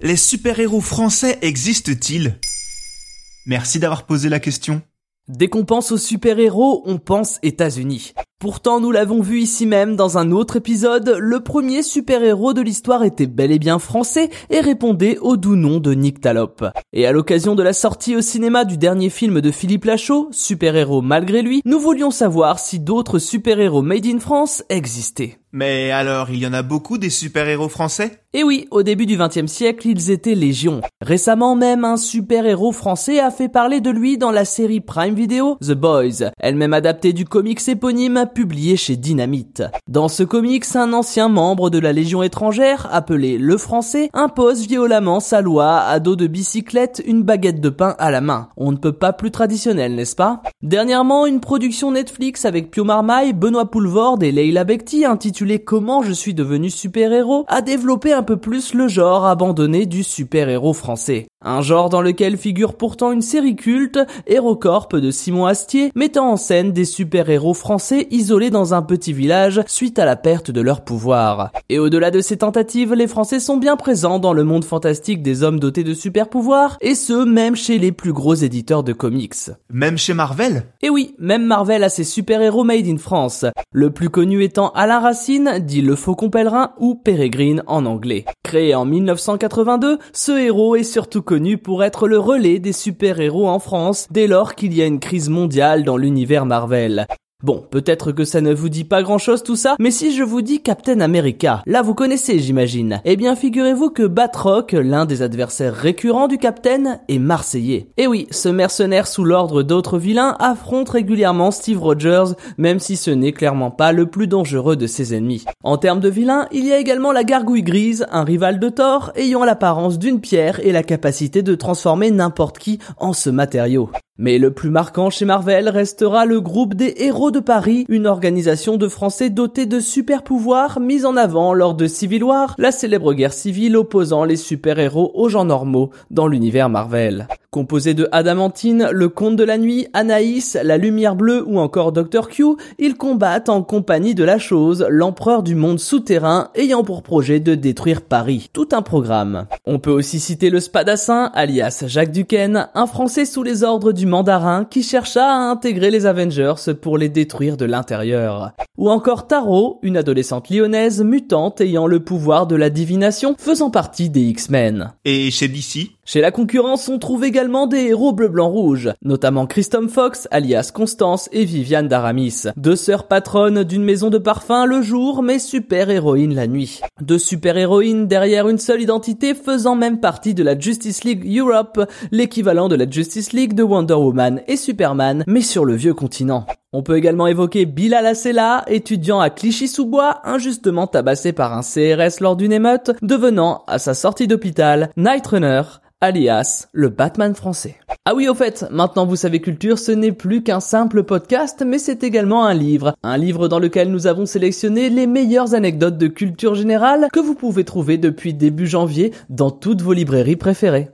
Les super-héros français existent-ils? Merci d'avoir posé la question. Dès qu'on pense aux super-héros, on pense États-Unis. Pourtant, nous l'avons vu ici même dans un autre épisode, le premier super-héros de l'histoire était bel et bien français et répondait au doux nom de Nick Talop. Et à l'occasion de la sortie au cinéma du dernier film de Philippe Lachaud, Super-héros malgré lui, nous voulions savoir si d'autres super-héros made in France existaient. Mais alors, il y en a beaucoup des super-héros français? Et oui, au début du XXe siècle, ils étaient légion. Récemment même, un super-héros français a fait parler de lui dans la série Prime Video, The Boys, elle-même adaptée du comics éponyme publié chez Dynamite. Dans ce comics, un ancien membre de la Légion étrangère, appelé Le Français, impose violemment sa loi à dos de bicyclette, une baguette de pain à la main. On ne peut pas plus traditionnel, n'est-ce pas? Dernièrement, une production Netflix avec Pio Marmaille, Benoît Poulvorde et Leila Bekti intitulée Comment je suis devenu super-héros a développé un peu plus le genre abandonné du super-héros français. Un genre dans lequel figure pourtant une série culte, HeroCorp de Simon Astier, mettant en scène des super-héros français isolés dans un petit village suite à la perte de leur pouvoir. Et au-delà de ces tentatives, les Français sont bien présents dans le monde fantastique des hommes dotés de super-pouvoirs, et ce, même chez les plus gros éditeurs de comics. Même chez Marvel? Et oui, même Marvel a ses super-héros made in France. Le plus connu étant Alain Racine, dit le Faucon Pèlerin ou Peregrine en anglais. Créé en 1982, ce héros est surtout connu pour être le relais des super-héros en France dès lors qu'il y a une crise mondiale dans l'univers Marvel. Bon, peut-être que ça ne vous dit pas grand chose tout ça, mais si je vous dis Captain America, là vous connaissez j'imagine. Eh bien figurez-vous que Batroc, l'un des adversaires récurrents du Captain, est marseillais. Et oui, ce mercenaire sous l'ordre d'autres vilains affronte régulièrement Steve Rogers, même si ce n'est clairement pas le plus dangereux de ses ennemis. En termes de vilains, il y a également la gargouille grise, un rival de Thor, ayant l'apparence d'une pierre et la capacité de transformer n'importe qui en ce matériau. Mais le plus marquant chez Marvel restera le groupe des Héros de Paris, une organisation de Français dotés de super pouvoirs mise en avant lors de Civil War, la célèbre guerre civile opposant les super-héros aux gens normaux dans l'univers Marvel. Composé de Adamantine, le Comte de la Nuit, Anaïs, la Lumière Bleue ou encore Dr. Q, ils combattent en compagnie de la chose, l'empereur du monde souterrain ayant pour projet de détruire Paris. Tout un programme. On peut aussi citer le Spadassin, alias Jacques Duquesne, un Français sous les ordres du mandarin qui chercha à intégrer les Avengers pour les détruire de l'intérieur. Ou encore Taro, une adolescente lyonnaise mutante ayant le pouvoir de la divination faisant partie des X-Men. Et chez DC Chez la concurrence, on trouve également des héros bleu-blanc-rouge, notamment Christophe Fox, alias Constance et Viviane d'Aramis, deux sœurs patronnes d'une maison de parfum le jour, mais super-héroïnes la nuit. Deux super-héroïnes derrière une seule identité faisant même partie de la Justice League Europe, l'équivalent de la Justice League de Wonder Woman et Superman, mais sur le vieux continent. On peut également évoquer Bilal Acela, étudiant à Clichy-sous-Bois, injustement tabassé par un CRS lors d'une émeute, devenant, à sa sortie d'hôpital, Night Runner, alias le Batman français. Ah oui, au fait, maintenant vous savez culture, ce n'est plus qu'un simple podcast, mais c'est également un livre. Un livre dans lequel nous avons sélectionné les meilleures anecdotes de culture générale que vous pouvez trouver depuis début janvier dans toutes vos librairies préférées.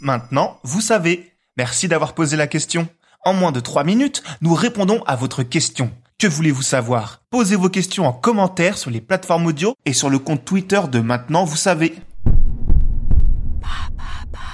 Maintenant, vous savez. Merci d'avoir posé la question. En moins de 3 minutes, nous répondons à votre question. Que voulez-vous savoir? Posez vos questions en commentaire sur les plateformes audio et sur le compte Twitter de Maintenant, vous savez. Ba, ba, ba.